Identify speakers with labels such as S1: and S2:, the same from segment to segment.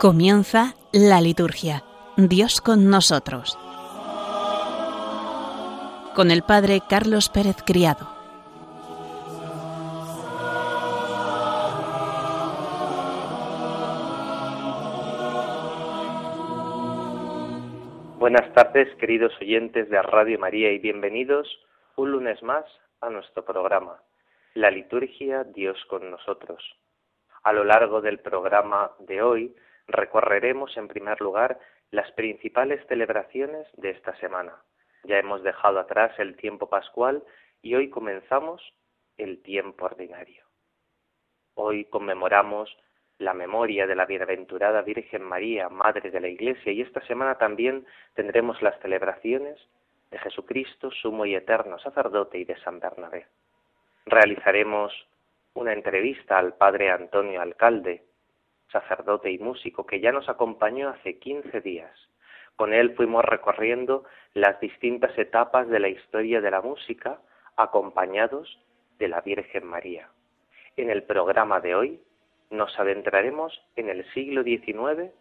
S1: Comienza la liturgia. Dios con nosotros. Con el Padre Carlos Pérez Criado.
S2: Buenas tardes, queridos oyentes de Radio María, y bienvenidos un lunes más a nuestro programa, La Liturgia Dios con nosotros. A lo largo del programa de hoy recorreremos en primer lugar las principales celebraciones de esta semana. Ya hemos dejado atrás el tiempo pascual y hoy comenzamos el tiempo ordinario. Hoy conmemoramos la memoria de la bienaventurada Virgen María, Madre de la Iglesia, y esta semana también tendremos las celebraciones de Jesucristo, sumo y eterno sacerdote, y de San Bernabé. Realizaremos una entrevista al Padre Antonio Alcalde, sacerdote y músico, que ya nos acompañó hace quince días. Con él fuimos recorriendo las distintas etapas de la historia de la música, acompañados de la Virgen María. En el programa de hoy nos adentraremos en el siglo XIX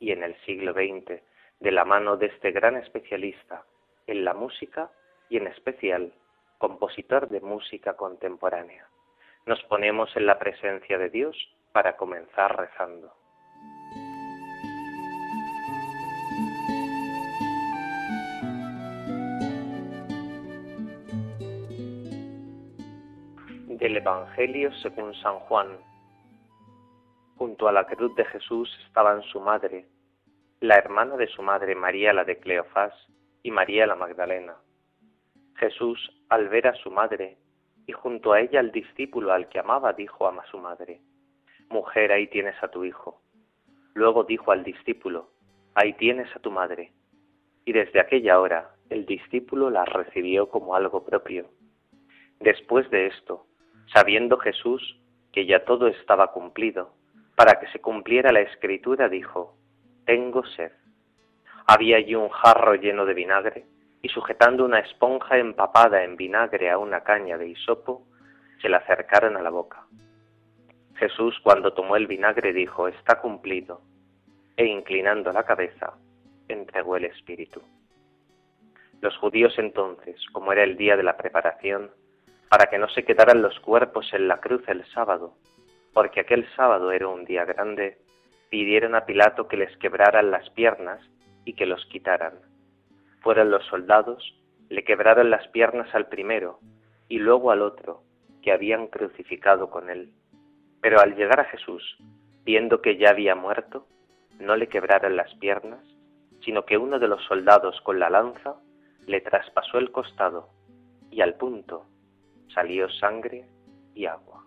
S2: y en el siglo XX, de la mano de este gran especialista en la música y en especial compositor de música contemporánea. Nos ponemos en la presencia de Dios para comenzar rezando. Del Evangelio según San Juan. Junto a la cruz de Jesús estaban su madre, la hermana de su madre María la de Cleofás y María la Magdalena. Jesús, al ver a su madre y junto a ella al discípulo al que amaba, dijo a su madre, Mujer, ahí tienes a tu hijo. Luego dijo al discípulo, Ahí tienes a tu madre. Y desde aquella hora el discípulo la recibió como algo propio. Después de esto, sabiendo Jesús que ya todo estaba cumplido, para que se cumpliera la escritura, dijo, Tengo sed. Había allí un jarro lleno de vinagre, y sujetando una esponja empapada en vinagre a una caña de hisopo, se la acercaron a la boca. Jesús cuando tomó el vinagre dijo, está cumplido, e inclinando la cabeza, entregó el Espíritu. Los judíos entonces, como era el día de la preparación, para que no se quedaran los cuerpos en la cruz el sábado, porque aquel sábado era un día grande, pidieron a Pilato que les quebraran las piernas y que los quitaran. Fueron los soldados, le quebraron las piernas al primero y luego al otro, que habían crucificado con él. Pero al llegar a Jesús, viendo que ya había muerto, no le quebraron las piernas, sino que uno de los soldados con la lanza le traspasó el costado y al punto salió sangre y agua.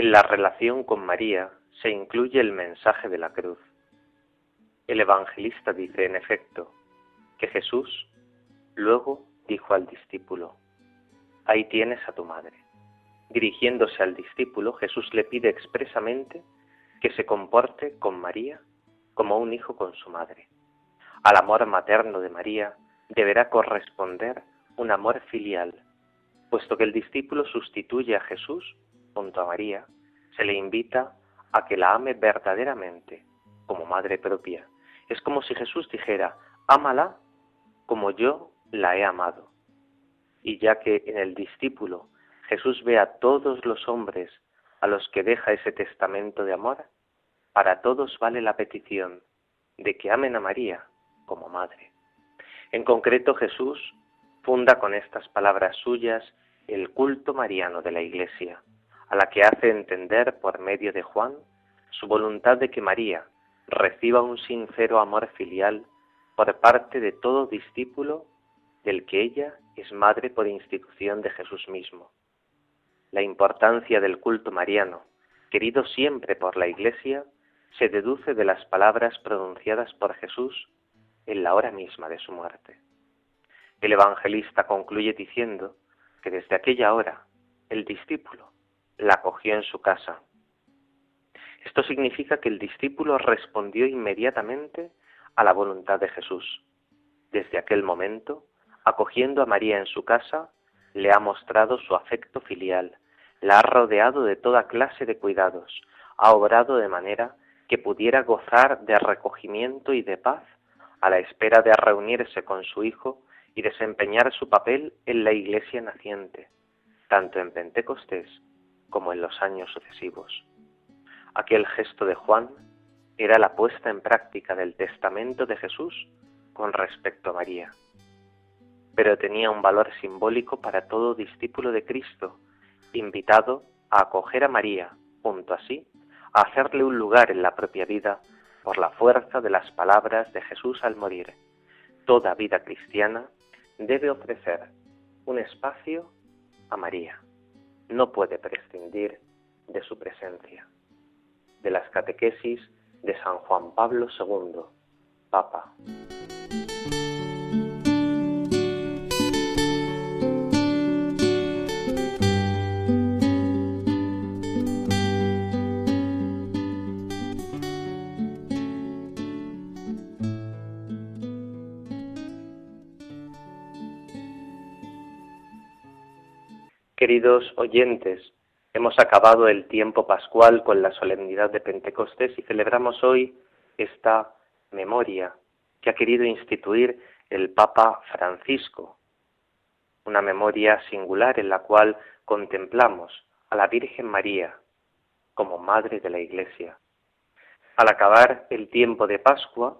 S2: En la relación con María se incluye el mensaje de la cruz. El evangelista dice, en efecto, que Jesús luego dijo al discípulo, ahí tienes a tu madre. Dirigiéndose al discípulo, Jesús le pide expresamente que se comporte con María como un hijo con su madre. Al amor materno de María deberá corresponder un amor filial, puesto que el discípulo sustituye a Jesús junto a María, se le invita a que la ame verdaderamente, como madre propia. Es como si Jesús dijera, ámala como yo la he amado. Y ya que en el discípulo Jesús ve a todos los hombres a los que deja ese testamento de amor, para todos vale la petición de que amen a María como madre. En concreto Jesús funda con estas palabras suyas el culto mariano de la Iglesia a la que hace entender por medio de Juan su voluntad de que María reciba un sincero amor filial por parte de todo discípulo del que ella es madre por institución de Jesús mismo. La importancia del culto mariano, querido siempre por la Iglesia, se deduce de las palabras pronunciadas por Jesús en la hora misma de su muerte. El evangelista concluye diciendo que desde aquella hora el discípulo la cogió en su casa Esto significa que el discípulo respondió inmediatamente a la voluntad de Jesús. Desde aquel momento, acogiendo a María en su casa, le ha mostrado su afecto filial, la ha rodeado de toda clase de cuidados, ha obrado de manera que pudiera gozar de recogimiento y de paz a la espera de reunirse con su Hijo y desempeñar su papel en la Iglesia naciente, tanto en Pentecostés como en los años sucesivos. Aquel gesto de Juan era la puesta en práctica del testamento de Jesús con respecto a María, pero tenía un valor simbólico para todo discípulo de Cristo, invitado a acoger a María, junto así, a hacerle un lugar en la propia vida por la fuerza de las palabras de Jesús al morir. Toda vida cristiana debe ofrecer un espacio a María. No puede de su presencia. De las catequesis de San Juan Pablo II, Papa. Queridos oyentes, hemos acabado el tiempo pascual con la solemnidad de Pentecostés y celebramos hoy esta memoria que ha querido instituir el Papa Francisco, una memoria singular en la cual contemplamos a la Virgen María como Madre de la Iglesia. Al acabar el tiempo de Pascua,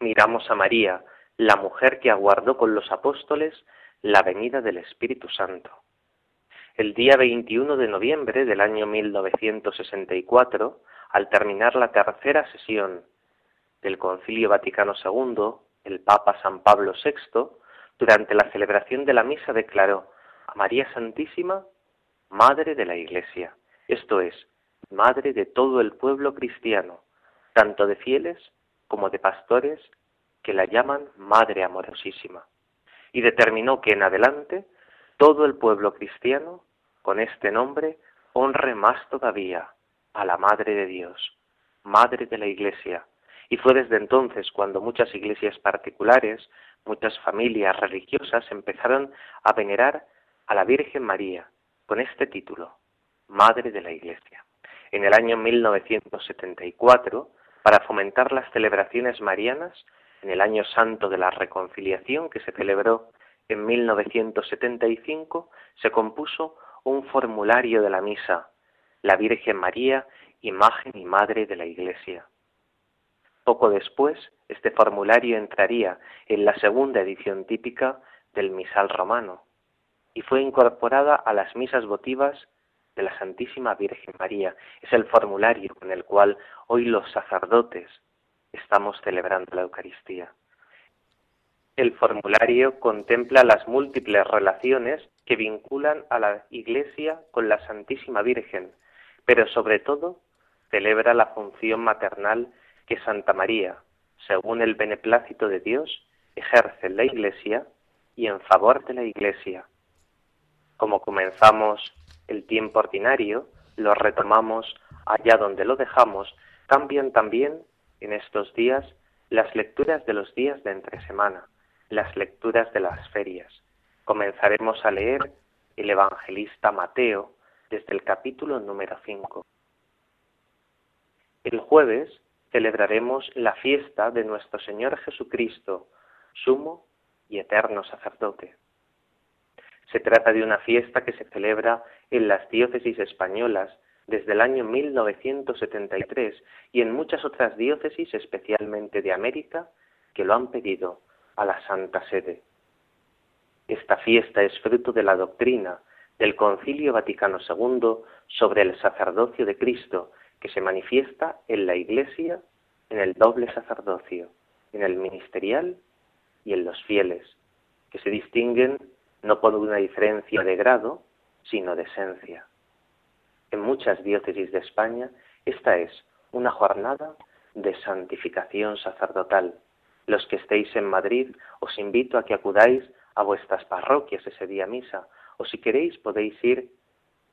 S2: miramos a María, la mujer que aguardó con los apóstoles la venida del Espíritu Santo el día 21 de noviembre del año 1964, al terminar la tercera sesión del Concilio Vaticano II, el Papa San Pablo VI, durante la celebración de la misa declaró a María Santísima Madre de la Iglesia, esto es, Madre de todo el pueblo cristiano, tanto de fieles como de pastores que la llaman Madre Amorosísima, y determinó que en adelante todo el pueblo cristiano con este nombre honre más todavía a la Madre de Dios, Madre de la Iglesia. Y fue desde entonces cuando muchas iglesias particulares, muchas familias religiosas empezaron a venerar a la Virgen María con este título, Madre de la Iglesia. En el año 1974, para fomentar las celebraciones marianas, en el año santo de la reconciliación que se celebró en 1975, se compuso un formulario de la misa, la Virgen María, imagen y madre de la Iglesia. Poco después, este formulario entraría en la segunda edición típica del misal romano y fue incorporada a las misas votivas de la Santísima Virgen María. Es el formulario con el cual hoy los sacerdotes estamos celebrando la Eucaristía. El formulario contempla las múltiples relaciones que vinculan a la Iglesia con la Santísima Virgen, pero sobre todo celebra la función maternal que Santa María, según el beneplácito de Dios, ejerce en la Iglesia y en favor de la Iglesia. Como comenzamos el tiempo ordinario, lo retomamos allá donde lo dejamos, cambian también en estos días las lecturas de los días de entre semana las lecturas de las ferias. Comenzaremos a leer el evangelista Mateo desde el capítulo número 5. El jueves celebraremos la fiesta de nuestro Señor Jesucristo, sumo y eterno sacerdote. Se trata de una fiesta que se celebra en las diócesis españolas desde el año 1973 y en muchas otras diócesis, especialmente de América, que lo han pedido a la Santa Sede. Esta fiesta es fruto de la doctrina del Concilio Vaticano II sobre el sacerdocio de Cristo, que se manifiesta en la Iglesia en el doble sacerdocio, en el ministerial y en los fieles, que se distinguen no por una diferencia de grado, sino de esencia. En muchas diócesis de España, esta es una jornada de santificación sacerdotal, los que estéis en Madrid, os invito a que acudáis a vuestras parroquias ese día misa, o si queréis podéis ir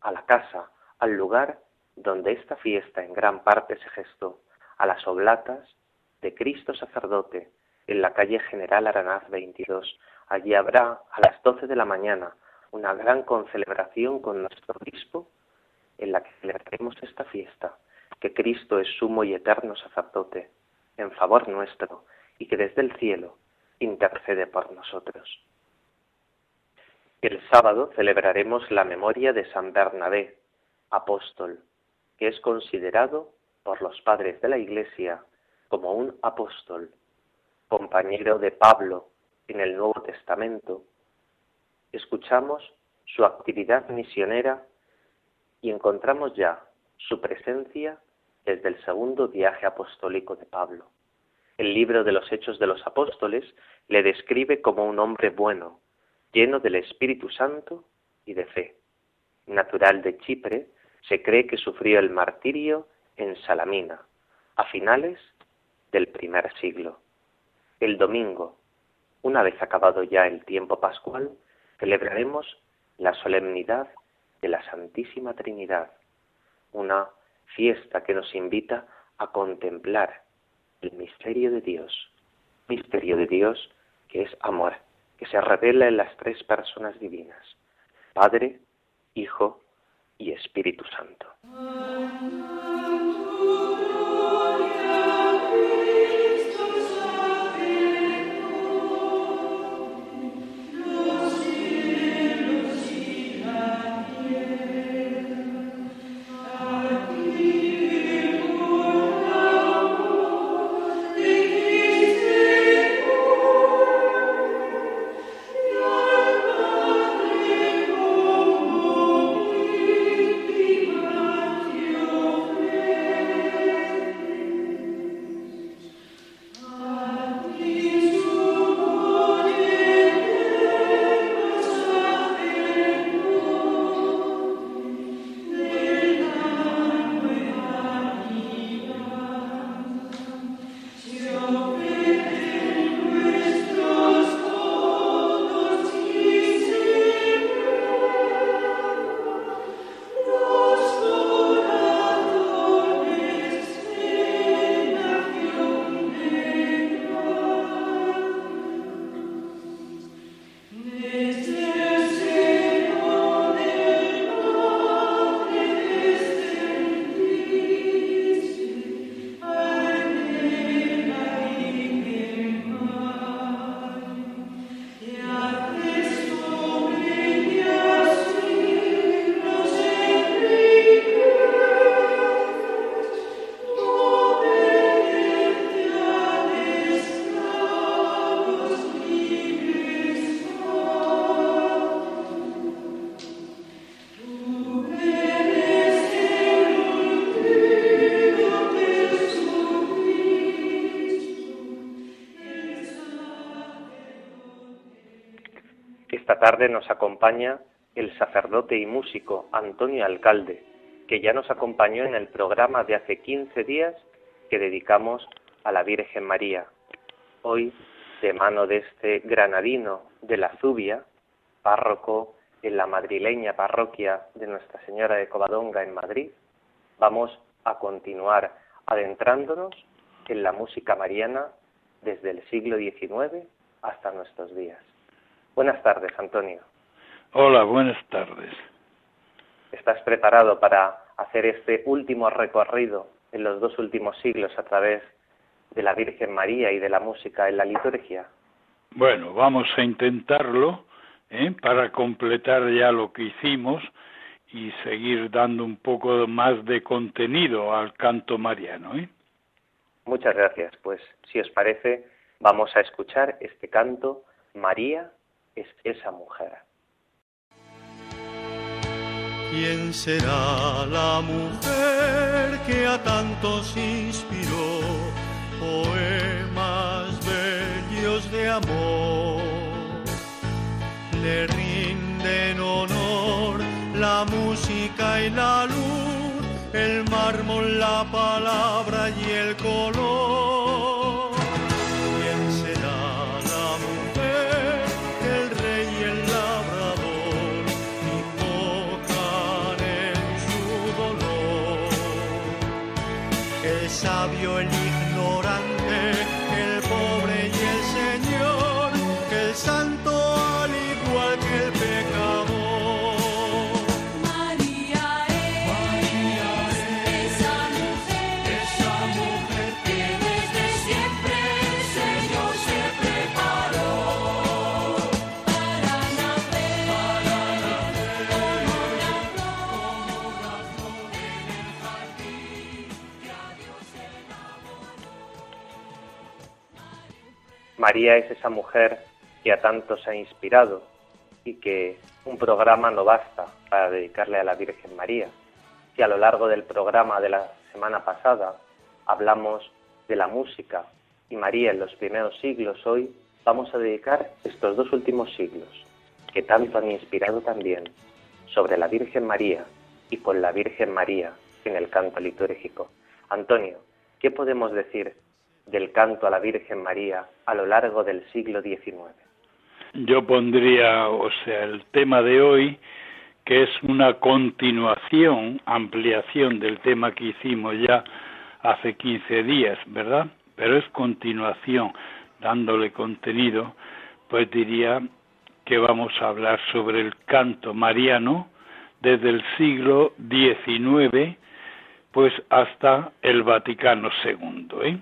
S2: a la casa, al lugar donde esta fiesta en gran parte se gestó, a las oblatas de Cristo sacerdote, en la calle General Aranaz 22. Allí habrá a las doce de la mañana una gran concelebración con nuestro obispo en la que celebraremos esta fiesta, que Cristo es sumo y eterno sacerdote, en favor nuestro, y que desde el cielo intercede por nosotros. El sábado celebraremos la memoria de San Bernabé, apóstol, que es considerado por los padres de la Iglesia como un apóstol, compañero de Pablo en el Nuevo Testamento. Escuchamos su actividad misionera y encontramos ya su presencia desde el segundo viaje apostólico de Pablo. El libro de los Hechos de los Apóstoles le describe como un hombre bueno, lleno del Espíritu Santo y de fe. Natural de Chipre, se cree que sufrió el martirio en Salamina, a finales del primer siglo. El domingo, una vez acabado ya el tiempo pascual, celebraremos la solemnidad de la Santísima Trinidad, una fiesta que nos invita a contemplar el misterio de Dios, misterio de Dios que es amor, que se revela en las tres personas divinas, Padre, Hijo y Espíritu Santo. Tarde nos acompaña el sacerdote y músico Antonio Alcalde, que ya nos acompañó en el programa de hace 15 días que dedicamos a la Virgen María. Hoy, de mano de este granadino de la Zubia, párroco en la madrileña parroquia de Nuestra Señora de Covadonga en Madrid, vamos a continuar adentrándonos en la música mariana desde el siglo XIX hasta nuestros días. Buenas tardes, Antonio.
S3: Hola, buenas tardes.
S2: ¿Estás preparado para hacer este último recorrido en los dos últimos siglos a través de la Virgen María y de la música en la liturgia?
S3: Bueno, vamos a intentarlo ¿eh? para completar ya lo que hicimos y seguir dando un poco más de contenido al canto mariano. ¿eh?
S2: Muchas gracias. Pues si os parece, vamos a escuchar este canto María es esa mujer.
S4: ¿Quién será la mujer que a tantos inspiró poemas bellos de amor? Le rinden honor la música y la luz, el mármol, la palabra y el color
S5: María es esa mujer que a
S2: tantos ha inspirado y que un programa no basta para dedicarle a la Virgen María. Si a lo largo del programa de la semana pasada hablamos de la música y María en los primeros siglos, hoy vamos a dedicar estos dos últimos siglos, que tanto han inspirado también, sobre la Virgen María y con la Virgen María en el canto litúrgico. Antonio, ¿qué podemos decir del canto a la Virgen María a lo largo del siglo XIX?
S3: Yo pondría, o sea, el tema de hoy, que es una continuación, ampliación del tema que hicimos ya hace 15 días, ¿verdad? Pero es continuación, dándole contenido, pues diría que vamos a hablar sobre el canto mariano desde el siglo XIX, pues hasta el Vaticano II, ¿eh?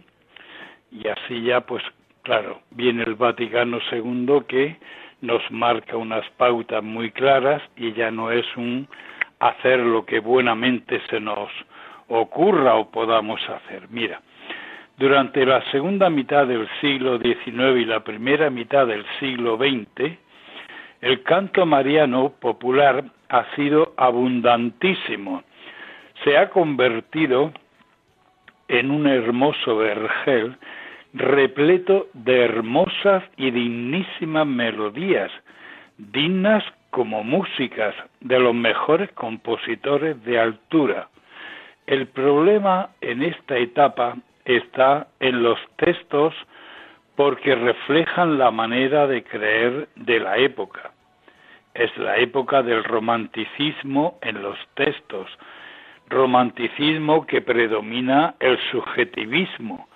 S3: Y así ya, pues claro, viene el Vaticano II que nos marca unas pautas muy claras y ya no es un hacer lo que buenamente se nos ocurra o podamos hacer. Mira, durante la segunda mitad del siglo XIX y la primera mitad del siglo XX, el canto mariano popular ha sido abundantísimo. Se ha convertido en un hermoso vergel repleto de hermosas y dignísimas melodías, dignas como músicas de los mejores compositores de altura. El problema en esta etapa está en los textos porque reflejan la manera de creer de la época. Es la época del romanticismo en los textos, romanticismo que predomina el subjetivismo.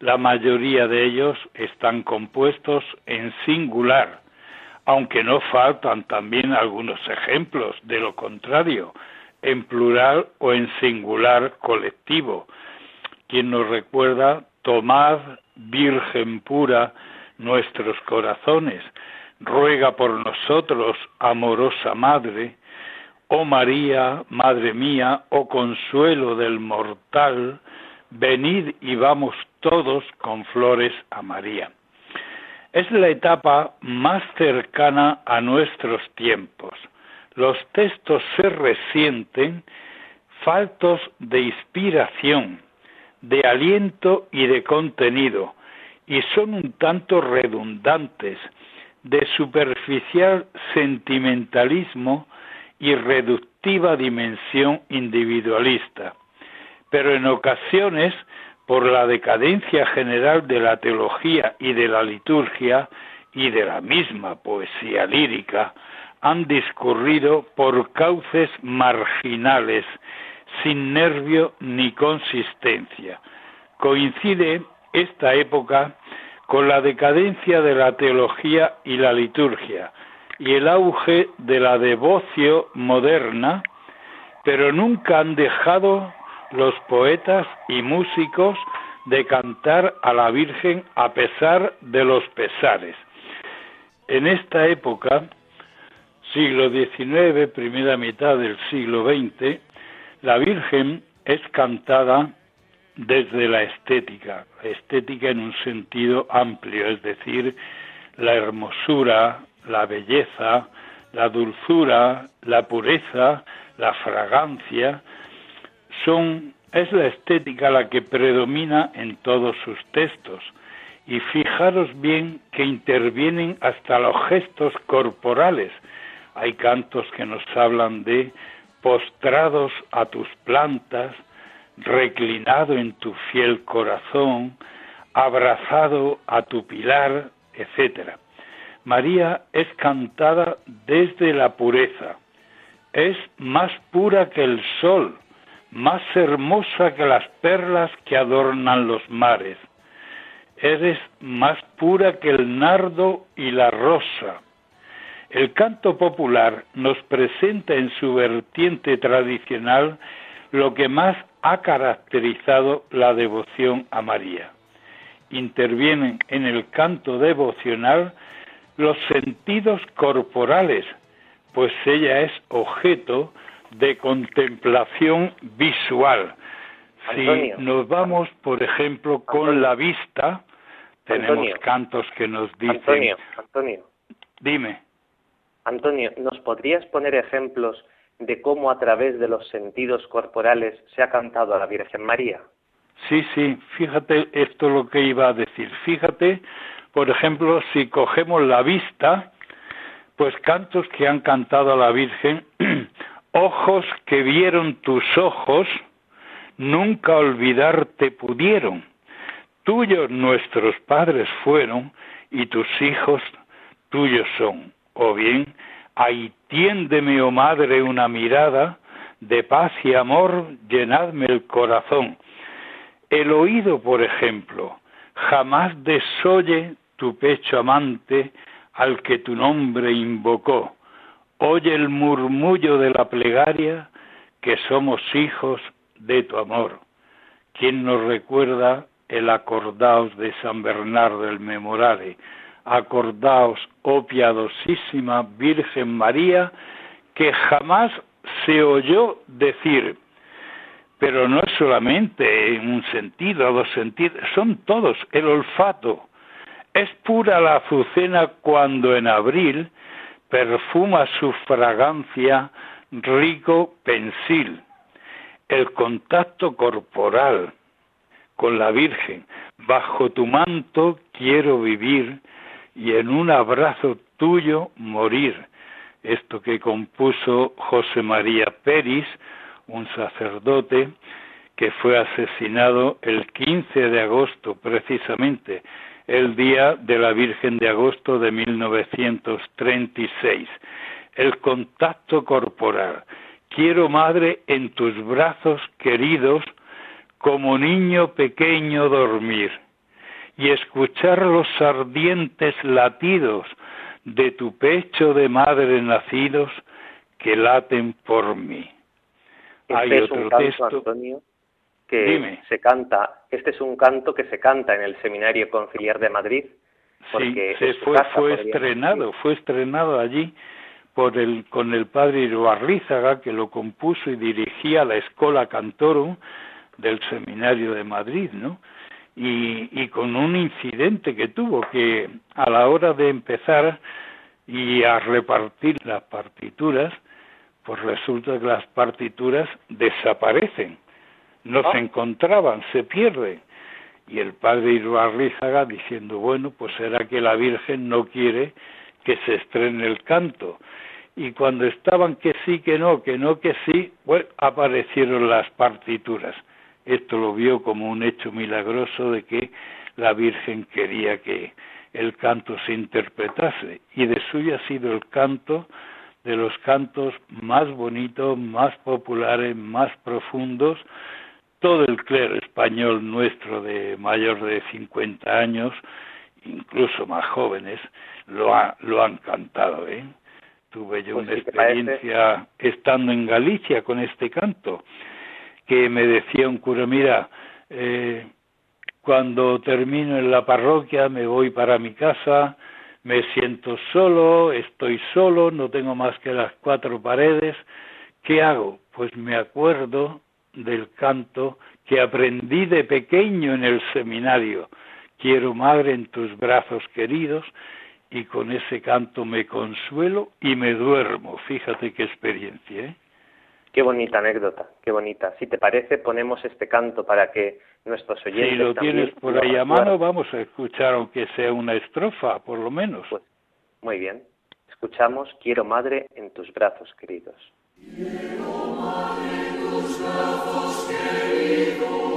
S3: La mayoría de ellos están compuestos en singular, aunque no faltan también algunos ejemplos de lo contrario, en plural o en singular colectivo. Quien nos recuerda, tomad, Virgen pura, nuestros corazones, ruega por nosotros, amorosa Madre, oh María, Madre mía, oh consuelo del mortal, venid y vamos todos con flores a María. Es la etapa más cercana a nuestros tiempos. Los textos se resienten faltos de inspiración, de aliento y de contenido, y son un tanto redundantes, de superficial sentimentalismo y reductiva dimensión individualista, pero en ocasiones, por la decadencia general de la teología y de la liturgia y de la misma poesía lírica, han discurrido por cauces marginales, sin nervio ni consistencia. Coincide esta época con la decadencia de la teología y la liturgia y el auge de la devoción moderna, pero nunca han dejado los poetas y músicos de cantar a la Virgen a pesar de los pesares. En esta época, siglo XIX, primera mitad del siglo XX, la Virgen es cantada desde la estética, estética en un sentido amplio, es decir, la hermosura, la belleza, la dulzura, la pureza, la fragancia, son es la estética la que predomina en todos sus textos. Y fijaros bien que intervienen hasta los gestos corporales. Hay cantos que nos hablan de postrados a tus plantas, reclinado en tu fiel corazón, abrazado a tu pilar, etc. María es cantada desde la pureza, es más pura que el sol, más hermosa que las perlas que adornan los mares. Eres más pura que el nardo y la rosa. El canto popular nos presenta en su vertiente tradicional lo que más ha caracterizado la devoción a María. Intervienen en el canto devocional los sentidos corporales, pues ella es objeto de contemplación visual.
S2: Antonio.
S3: si nos vamos, por ejemplo, con
S2: Antonio.
S3: la vista, tenemos
S2: Antonio.
S3: cantos que nos dicen,
S2: Antonio, Antonio,
S3: dime,
S2: Antonio, ¿nos podrías poner ejemplos de cómo a través de los sentidos corporales se ha cantado a la Virgen María?
S3: Sí, sí, fíjate esto es lo que iba a decir. Fíjate, por ejemplo, si cogemos la vista, pues cantos que han cantado a la Virgen, ojos que vieron tus ojos, nunca olvidarte pudieron. Tuyos nuestros padres fueron y tus hijos tuyos son. O bien, ahí tiéndeme, oh madre, una mirada de paz y amor, llenadme el corazón. El oído, por ejemplo, jamás desoye tu pecho amante al que tu nombre invocó. Oye el murmullo de la plegaria que somos hijos de tu amor. ¿Quién nos recuerda el acordaos de San Bernardo el Memorare? Acordaos, oh piadosísima Virgen María, que jamás se oyó decir, pero no es solamente en un sentido, dos sentidos, son todos, el olfato. Es pura la azucena cuando en abril perfuma su fragancia rico pensil. El contacto corporal con la Virgen, bajo tu manto quiero vivir y en un abrazo tuyo morir. Esto que compuso José María Peris, un sacerdote que fue asesinado el 15 de agosto, precisamente el día de la Virgen de agosto de 1936. El contacto corporal. Quiero, madre, en tus brazos queridos, como niño pequeño dormir y escuchar los ardientes latidos de tu pecho de madre nacidos que laten por mí.
S2: Este
S3: Hay
S2: es
S3: otro
S2: un canto,
S3: texto.
S2: Antonio, que
S3: Dime.
S2: se canta. Este es un canto que se canta en el Seminario Conciliar de Madrid. Porque
S3: Sí, se fue,
S2: casa,
S3: fue
S2: podríamos
S3: estrenado,
S2: decir.
S3: fue estrenado allí por el, con el padre Iruarrízaga, que lo compuso y dirigía la Escola Cantorum del Seminario de Madrid, ¿no? Y, y con un incidente que tuvo, que a la hora de empezar y a repartir las partituras, pues resulta que las partituras desaparecen, no
S2: Ah.
S3: se encontraban, se pierden. Y el padre Iruarrízaga diciendo, bueno, pues será que la Virgen no quiere que se estrene el canto. Y cuando estaban que sí, que no, que no, que sí, bueno, aparecieron las partituras. Esto lo vio como un hecho milagroso de que la Virgen quería que el canto se interpretase. Y de suyo ha sido el canto de los cantos más bonitos, más populares, más profundos, todo el clero español nuestro de mayor de 50 años, incluso más jóvenes, lo, ha- lo han cantado. ¿eh? Tuve yo
S2: Pues
S3: una experiencia estando en Galicia con este canto, que me decía un cura, mira, eh, cuando termino en la parroquia me voy para mi casa, me siento solo, estoy solo, no tengo más que las cuatro paredes. ¿Qué hago? Pues me acuerdo del canto que aprendí de pequeño en el seminario. Quiero, madre, en tus brazos queridos, y con ese canto me consuelo y me duermo. Fíjate qué experiencia, ¿eh?
S2: Qué bonita anécdota, qué bonita. Si te parece, ponemos este canto para que nuestros oyentes
S3: Si lo
S2: también
S3: tienes por ahí a mano, vamos a escuchar aunque sea una estrofa, por lo menos.
S2: Pues, muy bien. Escuchamos Quiero madre en tus brazos queridos.
S5: Escuchar los ardientes latidos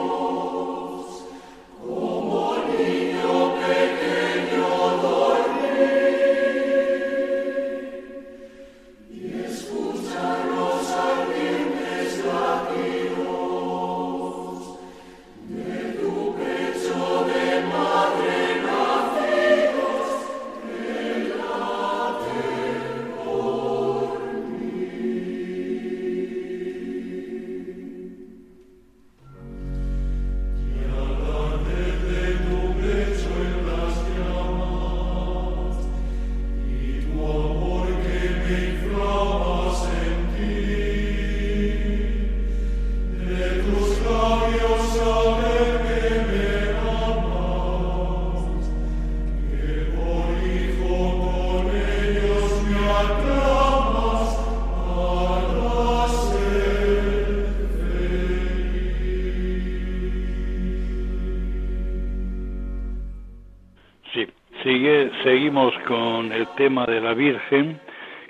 S3: tema de la Virgen,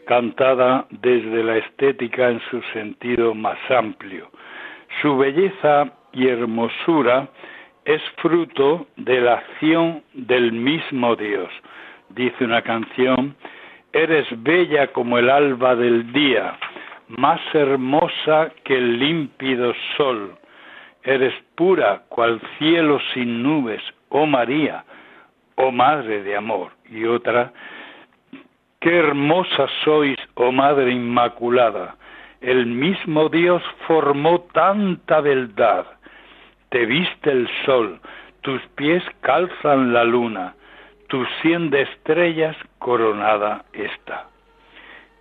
S3: cantada desde la estética en su sentido más amplio. Su belleza y hermosura es fruto de la acción del mismo Dios. Dice una canción, eres bella como el alba del día, más hermosa que el límpido sol. Eres pura cual cielo sin nubes, oh María, oh Madre de amor. Y otra, qué hermosa sois, oh Madre Inmaculada. El mismo Dios formó tanta beldad. Te viste el sol, tus pies calzan la luna, tu cien de estrellas coronada está.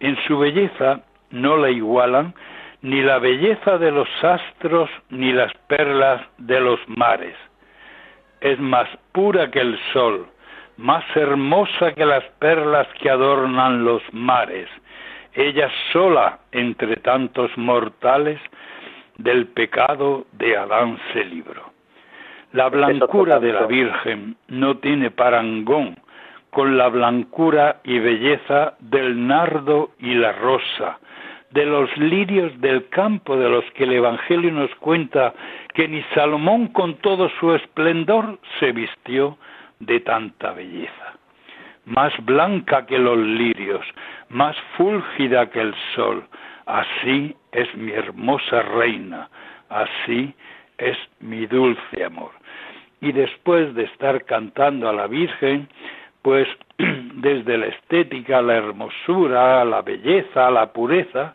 S3: En su belleza no la igualan ni la belleza de los astros ni las perlas de los mares. Es más pura que el sol, más hermosa que las perlas que adornan los mares. Ella sola entre tantos mortales del pecado de Adán se libró. La blancura de la Virgen no tiene parangón con la blancura y belleza del nardo y la rosa, de los lirios del campo de los que el Evangelio nos cuenta que ni Salomón con todo su esplendor se vistió de tanta belleza. Más blanca que los lirios, más fúlgida que el sol, así es mi hermosa reina, así es mi dulce amor. Y después de estar cantando a la Virgen, pues desde la estética, la hermosura, la belleza, la pureza,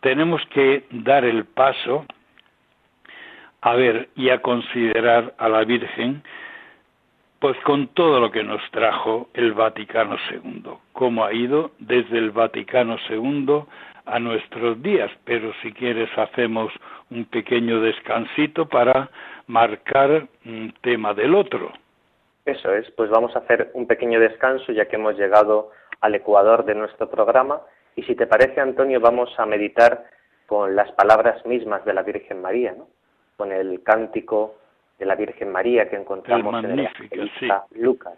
S3: tenemos que dar el paso a ver y a considerar a la Virgen, pues con todo lo que nos trajo el Vaticano II, cómo ha ido desde el Vaticano II a nuestros días, pero si quieres hacemos un pequeño descansito para marcar un tema del otro.
S6: Eso es, pues vamos a hacer un pequeño descanso ya que hemos llegado al ecuador de nuestro programa y si te parece Antonio vamos a meditar con las palabras mismas de la Virgen María, ¿no? con el cántico de la Virgen María que encontramos en el Evangelista sí. Lucas.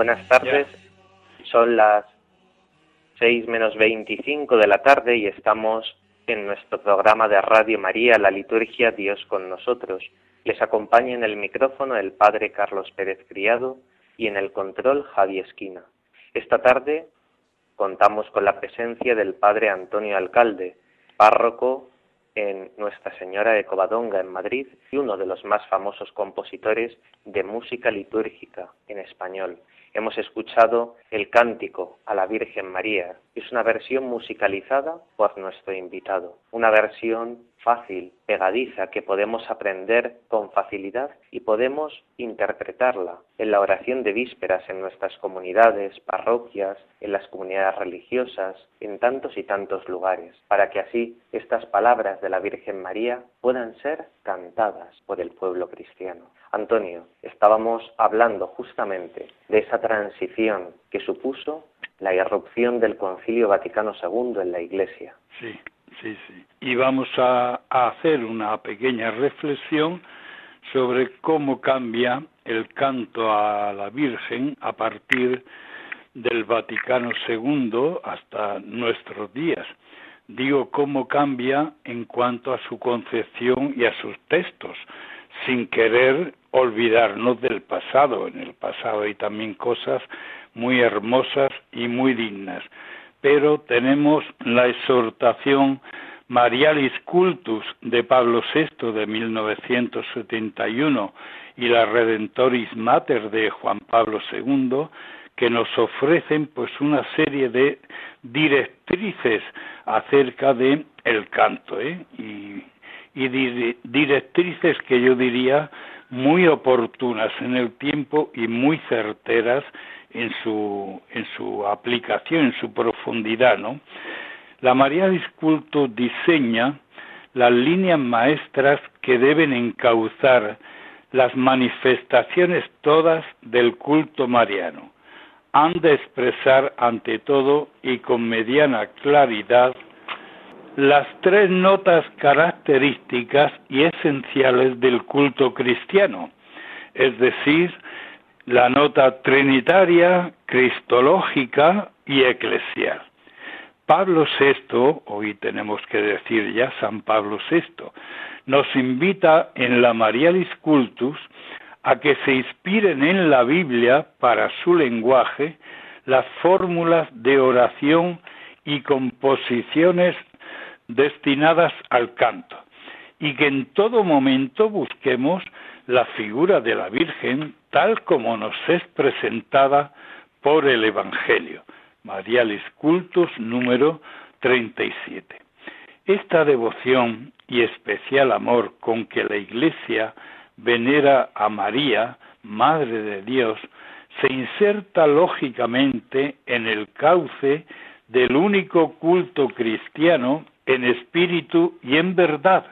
S2: Buenas tardes, son las 6 menos 25 de la tarde y estamos en nuestro programa de Radio María, la liturgia Dios con nosotros. Les acompaña en el micrófono el Padre Carlos Pérez Criado y en el control Javi Esquina. Esta tarde contamos con la presencia del Padre Antonio Alcalde, párroco en Nuestra Señora de Covadonga, en Madrid, y uno de los más famosos compositores de música litúrgica en español. Hemos escuchado el cántico a la Virgen María. Es una versión musicalizada por nuestro invitado, una versión fácil, pegadiza, que podemos aprender con facilidad y podemos interpretarla en la oración de vísperas en nuestras comunidades, parroquias, en las comunidades religiosas, en tantos y tantos lugares, para que así estas palabras de la Virgen María puedan ser cantadas por el pueblo cristiano. Antonio, estábamos hablando justamente de esa transición que supuso la irrupción del Concilio Vaticano II en la Iglesia.
S3: Sí, sí, sí. Y vamos a, a hacer una pequeña reflexión sobre cómo cambia el canto a la Virgen a partir del Vaticano II hasta nuestros días. Digo cómo cambia en cuanto a su concepción y a sus textos, sin querer olvidarnos del pasado. En el pasado hay también cosas muy hermosas y muy dignas. Pero tenemos la exhortación Marialis Cultus de Pablo VI de 1971 y la Redentoris Mater de Juan Pablo II que nos ofrecen pues una serie de directrices acerca de el canto ¿eh? y, y di directrices que yo diría muy oportunas en el tiempo y muy certeras en su en su aplicación, en su profundidad, ¿no? La María Disculto diseña las líneas maestras que deben encauzar las manifestaciones todas del culto mariano. Han de expresar ante todo y con mediana claridad las tres notas características y esenciales del culto cristiano, es decir, la nota trinitaria, cristológica y eclesial. Pablo VI, hoy tenemos que decir ya San Pablo VI, nos invita en la Marialis Cultus a que se inspiren en la Biblia para su lenguaje las fórmulas de oración y composiciones destinadas al canto, y que en todo momento busquemos la figura de la Virgen tal como nos es presentada por el Evangelio. Marialis Cultus número 37. Esta devoción y especial amor con que la Iglesia venera a María, Madre de Dios, se inserta lógicamente en el cauce del único culto cristiano en espíritu y en verdad.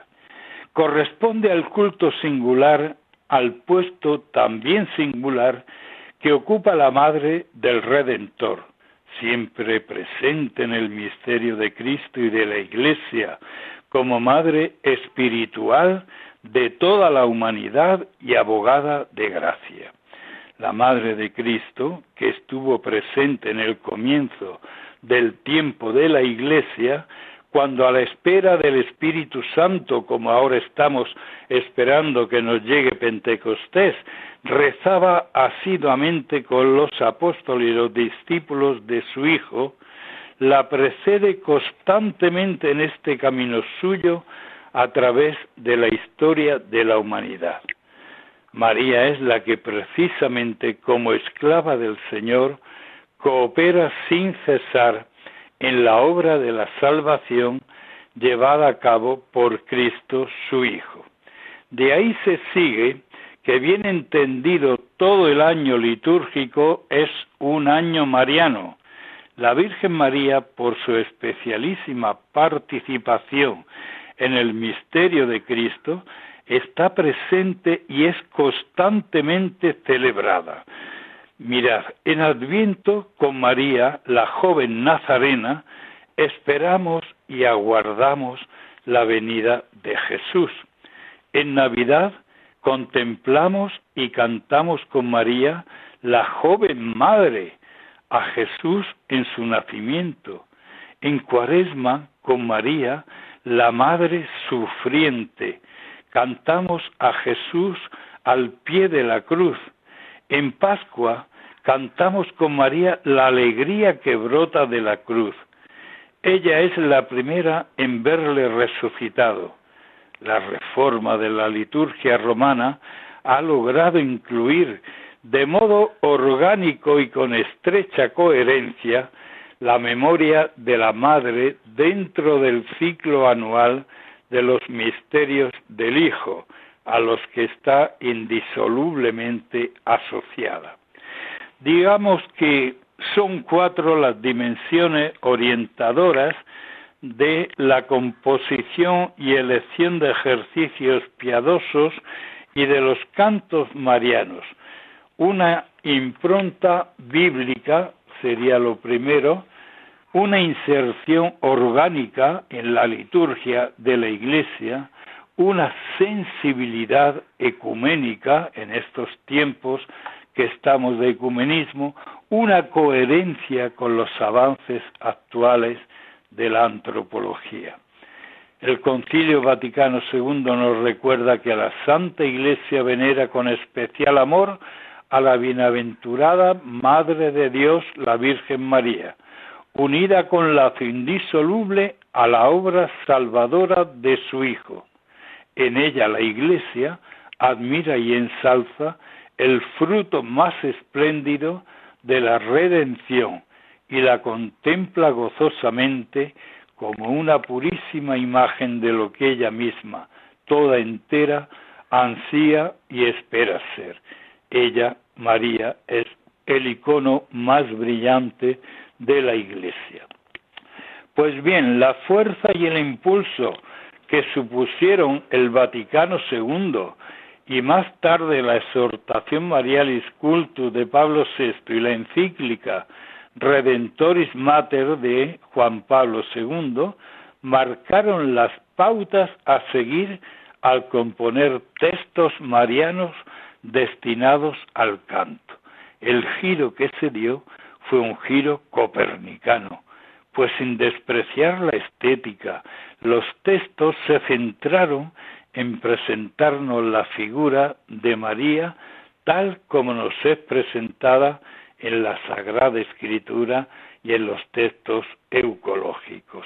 S3: Corresponde al culto singular, al puesto también singular que ocupa la madre del Redentor, siempre presente en el misterio de Cristo y de la Iglesia, como madre espiritual de toda la humanidad y abogada de gracia. La Madre de Cristo, que estuvo presente en el comienzo del tiempo de la Iglesia, cuando a la espera del Espíritu Santo, como ahora estamos esperando que nos llegue Pentecostés, rezaba asiduamente con los apóstoles y los discípulos de su Hijo, la precede constantemente en este camino suyo a través de la historia de la humanidad. María es la que precisamente como esclava del Señor coopera sin cesar en la obra de la salvación llevada a cabo por Cristo su Hijo. De ahí se sigue que bien entendido todo el año litúrgico es un año mariano. La Virgen María, por su especialísima participación en el misterio de Cristo, está presente y es constantemente celebrada. Mirad, en Adviento con María, la joven nazarena, esperamos y aguardamos la venida de Jesús. En Navidad contemplamos y cantamos con María, la joven madre, a Jesús en su nacimiento. En Cuaresma con María, la madre sufriente. Cantamos a Jesús al pie de la cruz. En Pascua cantamos con María la alegría que brota de la cruz. Ella es la primera en verle resucitado. La reforma de la liturgia romana ha logrado incluir de modo orgánico y con estrecha coherencia la memoria de la Madre dentro del ciclo anual de los misterios del Hijo, a los que está indisolublemente asociada. Digamos que son cuatro las dimensiones orientadoras de la composición y elección de ejercicios piadosos y de los cantos marianos. Una impronta bíblica sería lo primero, una inserción orgánica en la liturgia de la Iglesia, una sensibilidad ecuménica en estos tiempos que estamos de ecumenismo, una coherencia con los avances actuales de la antropología. El Concilio Vaticano II nos recuerda que la Santa Iglesia venera con especial amor a la bienaventurada Madre de Dios, la Virgen María, unida con lazo indisoluble a la obra salvadora de su Hijo. En ella la Iglesia admira y ensalza el fruto más espléndido de la redención y la contempla gozosamente como una purísima imagen de lo que ella misma, toda entera, ansía y espera ser. Ella, María, es el icono más brillante de la Iglesia. Pues bien, la fuerza y el impulso que supusieron el Vaticano II y más tarde la exhortación Marialis Cultus de Pablo VI y la encíclica Redentoris Mater de Juan Pablo II marcaron las pautas a seguir al componer textos marianos destinados al canto. El giro que se dio fue un giro copernicano, pues sin despreciar la estética, los textos se centraron en presentarnos la figura de María tal como nos es presentada en la Sagrada Escritura y en los textos eucológicos.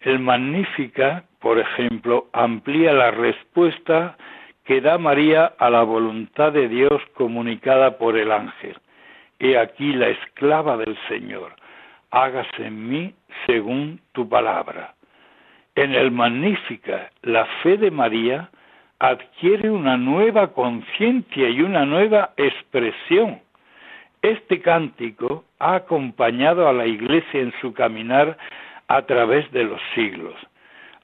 S3: El Magnífica, por ejemplo, amplía la respuesta que da María a la voluntad de Dios comunicada por el ángel. He aquí la esclava del Señor, hágase en mí según tu palabra. En el Magnífica, la fe de María adquiere una nueva conciencia y una nueva expresión. Este cántico ha acompañado a la Iglesia en su caminar a través de los siglos,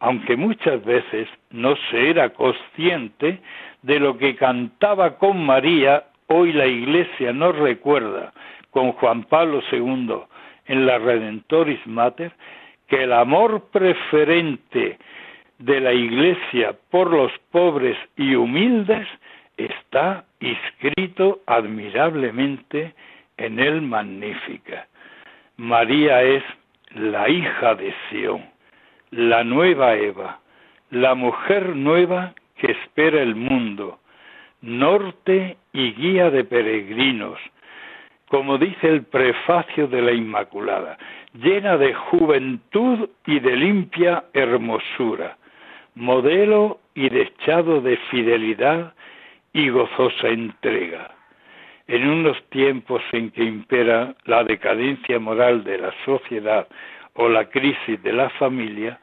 S3: aunque muchas veces no se era consciente de lo que cantaba con María hoy la Iglesia nos recuerda con Juan Pablo II en la Redentoris Mater, que el amor preferente de la Iglesia por los pobres y humildes está inscrito admirablemente en el Magnífica. María es la hija de Sión, la nueva Eva, la mujer nueva que espera el mundo, norte y guía de peregrinos, como dice el prefacio de la Inmaculada, llena de juventud y de limpia hermosura, modelo y dechado de fidelidad y gozosa entrega. En unos tiempos en que impera la decadencia moral de la sociedad o la crisis de la familia,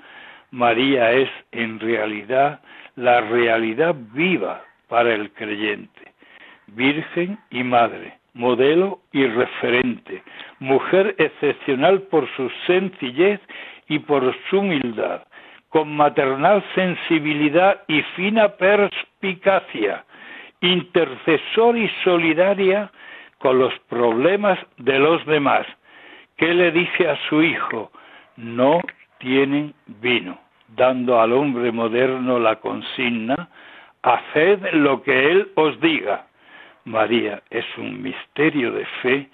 S3: María es en realidad la realidad viva para el creyente, virgen y madre, modelo y referente, mujer excepcional por su sencillez y por su humildad, con maternal sensibilidad y fina perspicacia, intercesor y solidaria con los problemas de los demás. ¿Qué le dice a su hijo? No tienen vino, dando al hombre moderno la consigna, haced lo que él os diga. María es un misterio de fe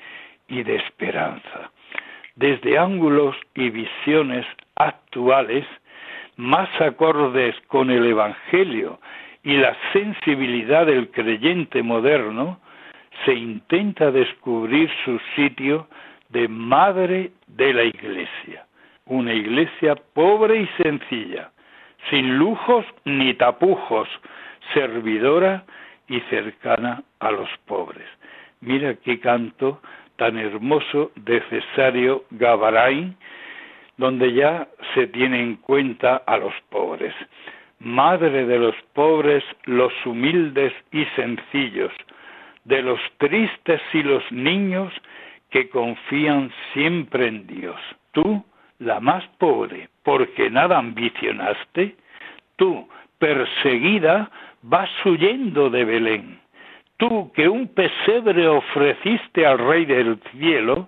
S3: y de esperanza. Desde ángulos y visiones actuales, más acordes con el Evangelio y la sensibilidad del creyente moderno, se intenta descubrir su sitio de madre de la Iglesia, una Iglesia pobre y sencilla, sin lujos ni tapujos, servidora y cercana a los pobres. Mira qué canto tan hermoso de Cesario Gavaray, donde ya se tiene en cuenta a los pobres. Madre de los pobres, los humildes y sencillos, de los tristes y los niños que confían siempre en Dios. Tú, la más pobre, porque nada ambicionaste, tú, perseguida, vas huyendo de Belén. Tú que un pesebre ofreciste al Rey del cielo,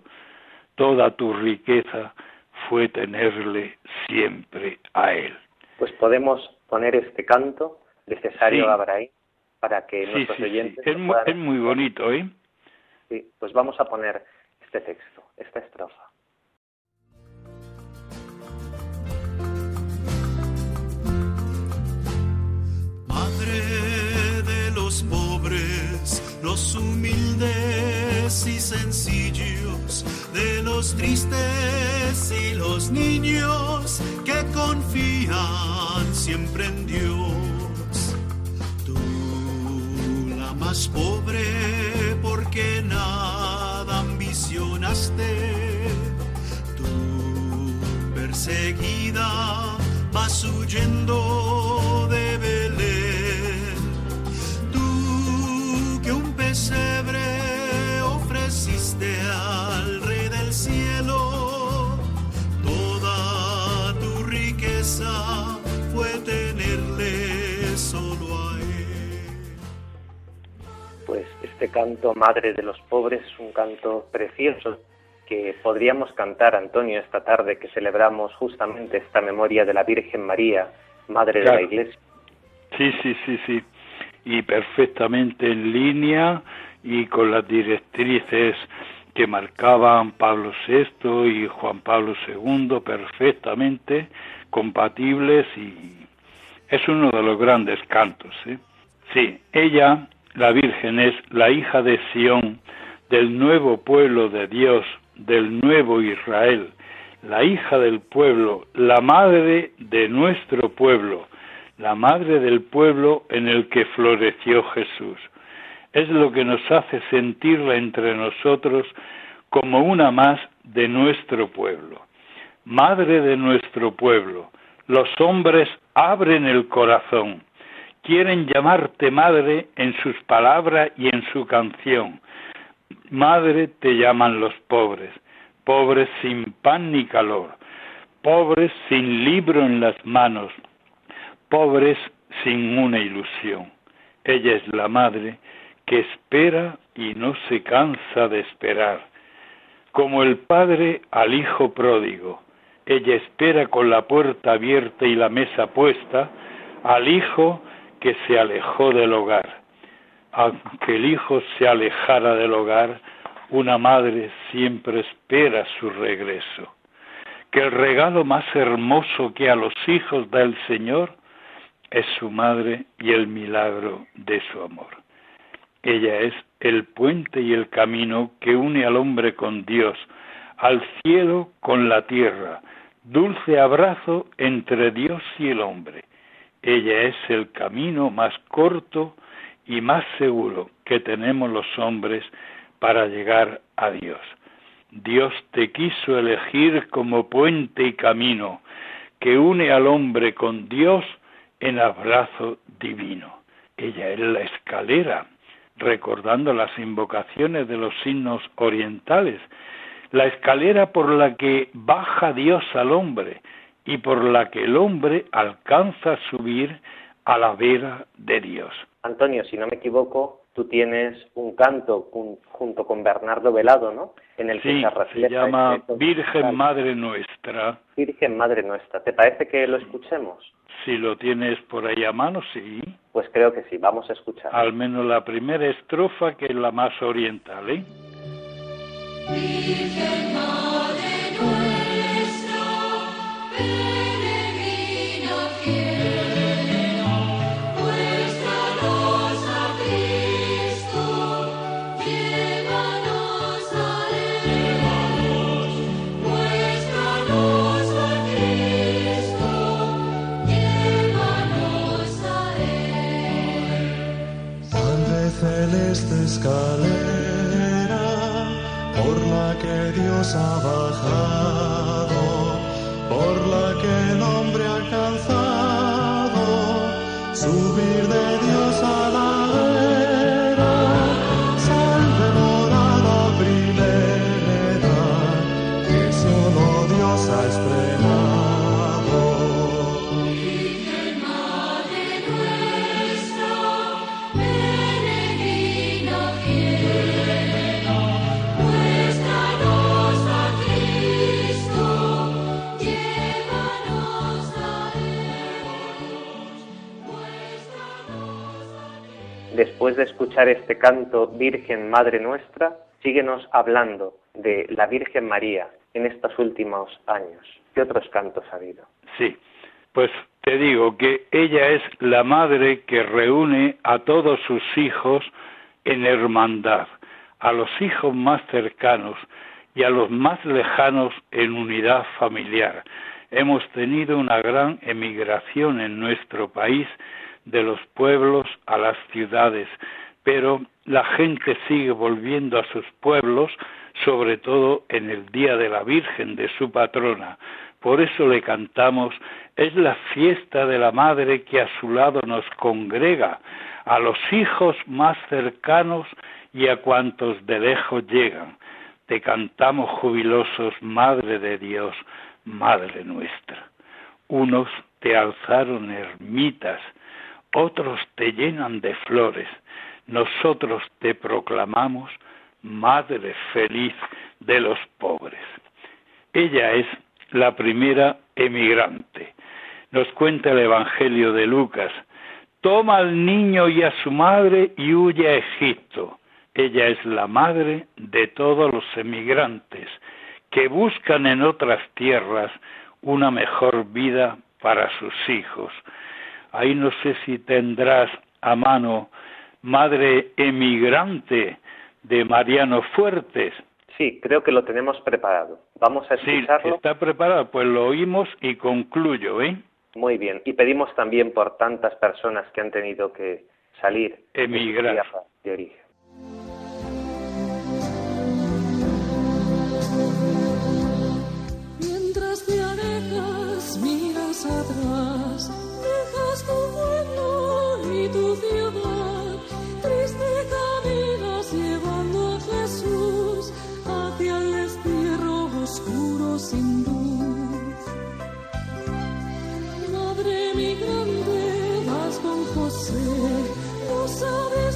S3: toda tu riqueza fue tenerle siempre a él.
S2: Pues podemos poner este canto de Cesario
S3: Sí.
S2: Abraí para que
S3: Sí,
S2: nuestros
S3: sí,
S2: oyentes
S3: Es,
S2: puedan
S3: es muy bonito, ¿eh?
S2: Sí, pues vamos a poner este texto, esta estrofa.
S4: Los humildes y sencillos, de los tristes y los niños que confían siempre en Dios. Tú, la más pobre, porque nada ambicionaste. Tú, perseguida, vas huyendo
S2: este canto, Madre de los Pobres, es un canto precioso que podríamos cantar, Antonio, esta tarde que celebramos justamente esta memoria de la Virgen María, Madre de la Iglesia.
S3: Sí, sí, sí, sí. Y perfectamente en línea y con las directrices que marcaban Pablo VI y Juan Pablo II, perfectamente compatibles y es uno de los grandes cantos. ¿eh? Sí, ella, la Virgen, es la hija de Sión, del nuevo pueblo de Dios, del nuevo Israel, la hija del pueblo, la madre de nuestro pueblo, la madre del pueblo en el que floreció Jesús. Es lo que nos hace sentirla entre nosotros como una más de nuestro pueblo. Madre de nuestro pueblo, los hombres abren el corazón, quieren llamarte madre en sus palabras y en su canción. Madre te llaman los pobres, pobres sin pan ni calor, pobres sin libro en las manos, pobres sin una ilusión. Ella es la madre que espera y no se cansa de esperar, como el padre al hijo pródigo. Ella espera con la puerta abierta y la mesa puesta al hijo que se alejó del hogar. Aunque el hijo se alejara del hogar, una madre siempre espera su regreso. Que el regalo más hermoso que a los hijos da el Señor es su madre y el milagro de su amor. Ella es el puente y el camino que une al hombre con Dios, al cielo con la tierra, dulce abrazo entre Dios y el hombre. Ella es el camino más corto y más seguro que tenemos los hombres para llegar a Dios. Dios te quiso elegir como puente y camino que une al hombre con Dios en abrazo divino. Ella es la escalera, recordando las invocaciones de los signos orientales, la escalera por la que baja Dios al hombre y por la que el hombre alcanza a subir a la vera de Dios.
S2: Antonio, si no me equivoco, tú tienes un canto junto con Bernardo Velado, ¿no?
S3: En el que sí, se, se llama este Virgen Madre Nuestra.
S2: Virgen Madre Nuestra. ¿Te parece que lo escuchemos?
S3: Si lo tienes por ahí a mano, sí.
S2: Pues creo que sí, vamos a escuchar.
S3: Al menos la primera estrofa, que es la más oriental, ¿eh?
S5: Virgen
S4: escalera, por la que Dios ha bajado,
S2: Después de escuchar este canto Virgen Madre Nuestra, síguenos hablando de la Virgen María en estos últimos años. ¿Qué otros cantos ha habido?
S3: Sí, pues te digo que ella es la madre que reúne a todos sus hijos en hermandad, a los hijos más cercanos y a los más lejanos en unidad familiar. Hemos tenido una gran emigración en nuestro país de los pueblos a las ciudades, pero la gente sigue volviendo a sus pueblos, sobre todo en el Día de la Virgen, de su patrona. Por eso le cantamos, es la fiesta de la Madre que a su lado nos congrega, a los hijos más cercanos y a cuantos de lejos llegan. Te cantamos jubilosos, Madre de Dios, Madre nuestra. Unos te alzaron ermitas, otros te llenan de flores, nosotros te proclamamos Madre feliz de los pobres. Ella es la primera emigrante. Nos cuenta el Evangelio de Lucas. Toma al niño y a su madre y huye a Egipto. Ella es la madre de todos los emigrantes que buscan en otras tierras una mejor vida para sus hijos. Ahí no sé si tendrás a mano Madre Emigrante de Mariano Fuertes.
S2: Sí, creo que lo tenemos preparado. Vamos a
S3: Sí,
S2: escucharlo.
S3: está preparado, pues lo oímos y concluyo, ¿eh?
S2: Muy bien. Y pedimos también por tantas personas que han tenido que salir de
S3: Emigrar.
S2: tierra de origen.
S6: Mientras te alejas, miras atrás, Madre migrante, vas con José, no sabes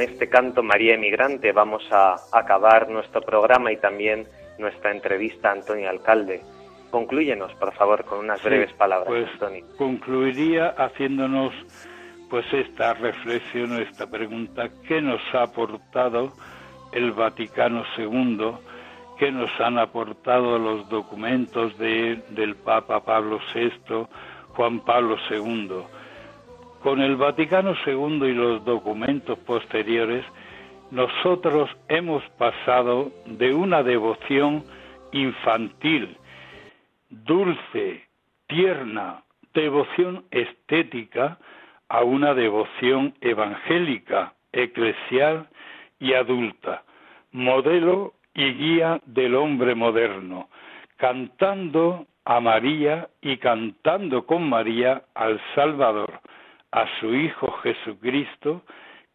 S2: Con este canto María Emigrante vamos a acabar nuestro programa y también nuestra entrevista a Antonio Alcalde. Conclúyenos, por favor, con unas
S3: Sí,
S2: breves palabras,
S3: pues
S2: Antonio.
S3: concluiría haciéndonos pues esta reflexión, esta pregunta, ¿qué nos ha aportado el Vaticano II? ¿Qué nos han aportado los documentos de- del Papa Pablo VI, Juan Pablo II? Con el Vaticano II y los documentos posteriores, nosotros hemos pasado de una devoción infantil, dulce, tierna, devoción estética, a una devoción evangélica, eclesial y adulta, modelo y guía del hombre moderno, cantando a María y cantando con María al Salvador, a su Hijo Jesucristo,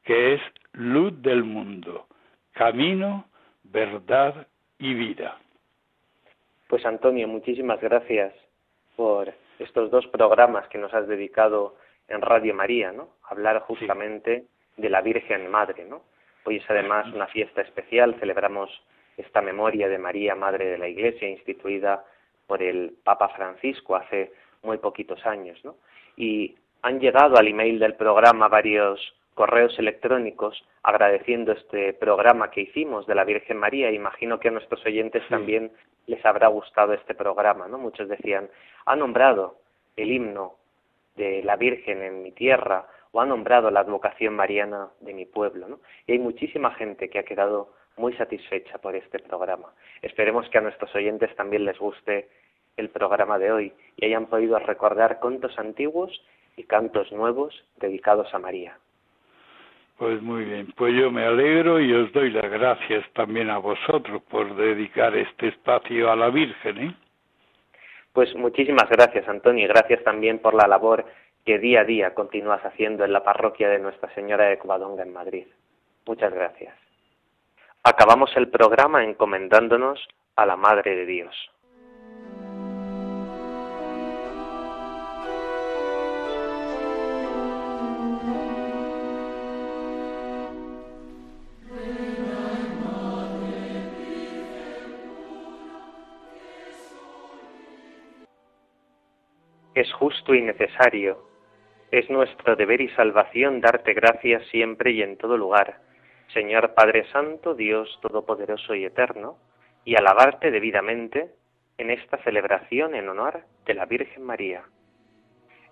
S3: que es luz del mundo, camino, verdad y vida.
S2: Pues Antonio, muchísimas gracias por estos dos programas que nos has dedicado en Radio María, ¿no? Hablar justamente de la Virgen Madre, ¿no? Hoy es además una fiesta especial, celebramos esta memoria de María, Madre de la Iglesia, instituida por el Papa Francisco hace muy poquitos años, ¿no? Y han llegado al email del programa varios correos electrónicos agradeciendo este programa que hicimos de la Virgen María. Imagino que a nuestros oyentes también les habrá gustado este programa, ¿no? Muchos decían, ha nombrado el himno de la Virgen en mi tierra o ha nombrado la advocación mariana de mi pueblo, ¿no? Y hay muchísima gente que ha quedado muy satisfecha por este programa. Esperemos que a nuestros oyentes también les guste el programa de hoy y hayan podido recordar cantos antiguos y cantos nuevos dedicados a María.
S3: Pues muy bien, pues yo me alegro y os doy las gracias también a vosotros por dedicar este espacio a la Virgen. ¿eh?
S2: Pues muchísimas gracias, Antonio, y gracias también por la labor que día a día continúas haciendo en la parroquia de Nuestra Señora de Covadonga en Madrid. Muchas gracias. Acabamos el programa encomendándonos a la Madre de Dios. Es justo y necesario, es nuestro deber y salvación darte gracias siempre y en todo lugar, Señor Padre Santo, Dios Todopoderoso y Eterno, y alabarte debidamente en esta celebración en honor de la Virgen María.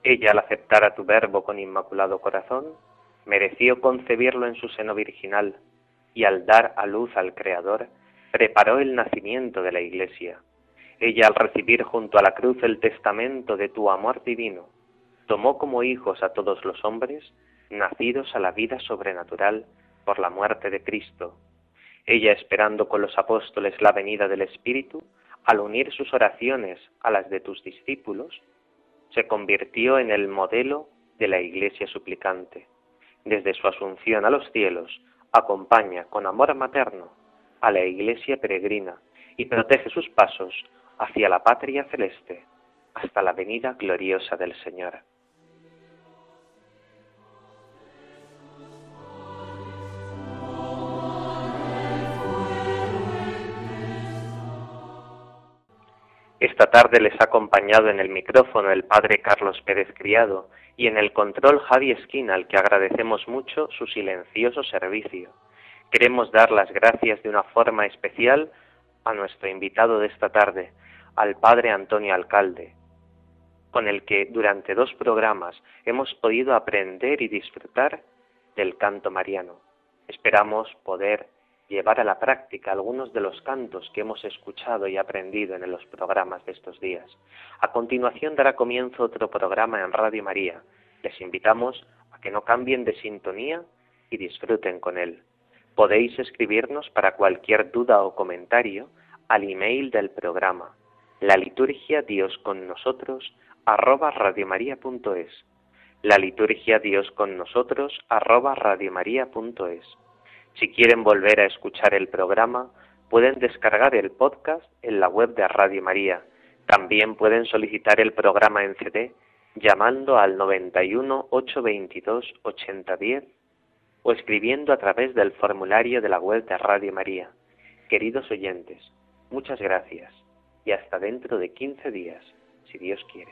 S2: Ella, al aceptar a tu verbo con inmaculado corazón, mereció concebirlo en su seno virginal, y al dar a luz al Creador, preparó el nacimiento de la Iglesia. Ella, al recibir junto a la cruz el testamento de tu amor divino, tomó como hijos a todos los hombres, nacidos a la vida sobrenatural por la muerte de Cristo. Ella, esperando con los apóstoles la venida del Espíritu, al unir sus oraciones a las de tus discípulos, se convirtió en el modelo de la Iglesia suplicante. Desde su asunción a los cielos, acompaña con amor materno a la Iglesia peregrina y protege sus pasos hacia la patria celeste, hasta la venida gloriosa del Señor. Esta tarde les ha acompañado en el micrófono el padre Carlos Pérez Criado y en el control Javi Esquina, al que agradecemos mucho su silencioso servicio. Queremos dar las gracias de una forma especial a nuestro invitado de esta tarde, al padre Antonio Alcalde, con el que durante dos programas hemos podido aprender y disfrutar del canto mariano. Esperamos poder llevar a la práctica algunos de los cantos que hemos escuchado y aprendido en los programas de estos días. A continuación dará comienzo otro programa en Radio María. Les invitamos a que no cambien de sintonía y disfruten con él. Podéis escribirnos para cualquier duda o comentario al email del programa la liturgia Dios con nosotros arroba radiomaria.es la liturgia Dios con nosotros arroba radiomaria.es Si quieren volver a escuchar el programa, pueden descargar el podcast en la web de Radio María. También pueden solicitar el programa en CD llamando al 91 822 8010 o escribiendo a través del formulario de la web de Radio María. Queridos oyentes, muchas gracias y hasta dentro de 15 días, si Dios quiere.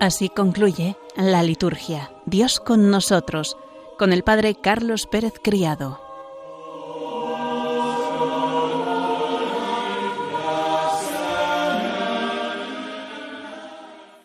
S1: Así concluye la liturgia. Dios con nosotros, con el Padre Carlos Pérez Criado.